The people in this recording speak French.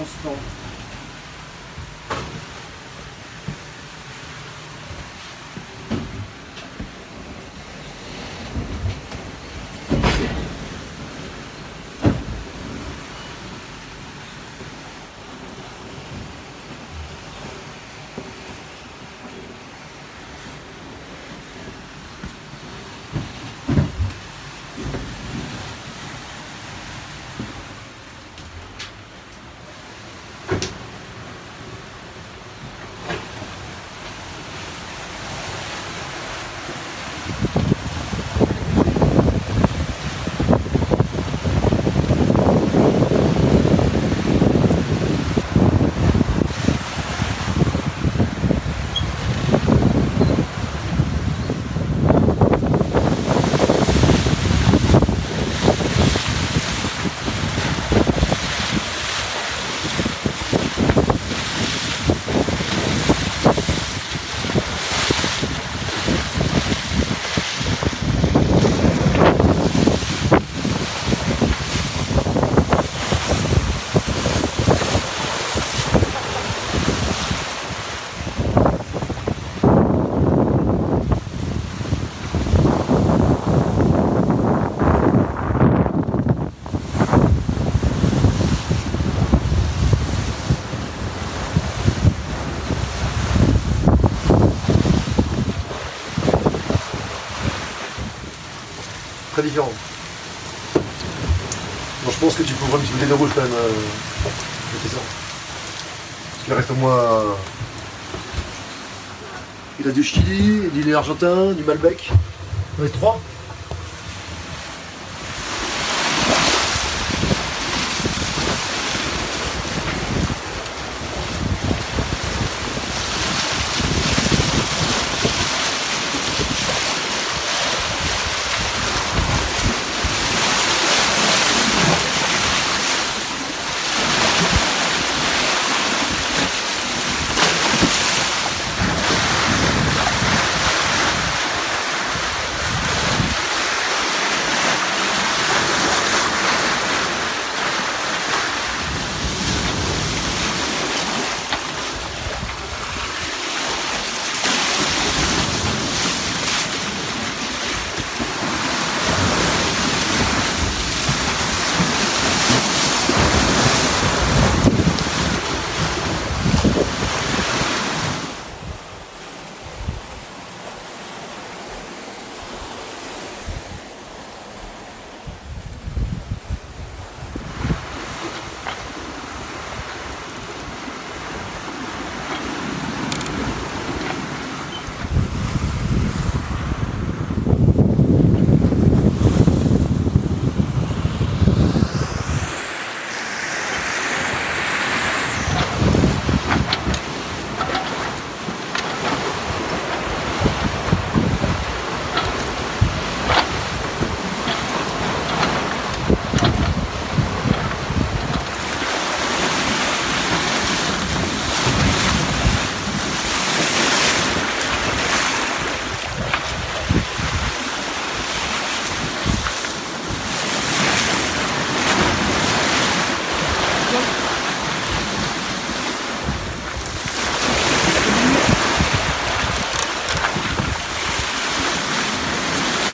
Христом. Différent. Bon, je pense que tu peux prendre une petite bouteille de rouge quand même. Euh. Parce qu'il reste au moins. euh, Il a du Chili, du argentin, du Malbec. En reste trois.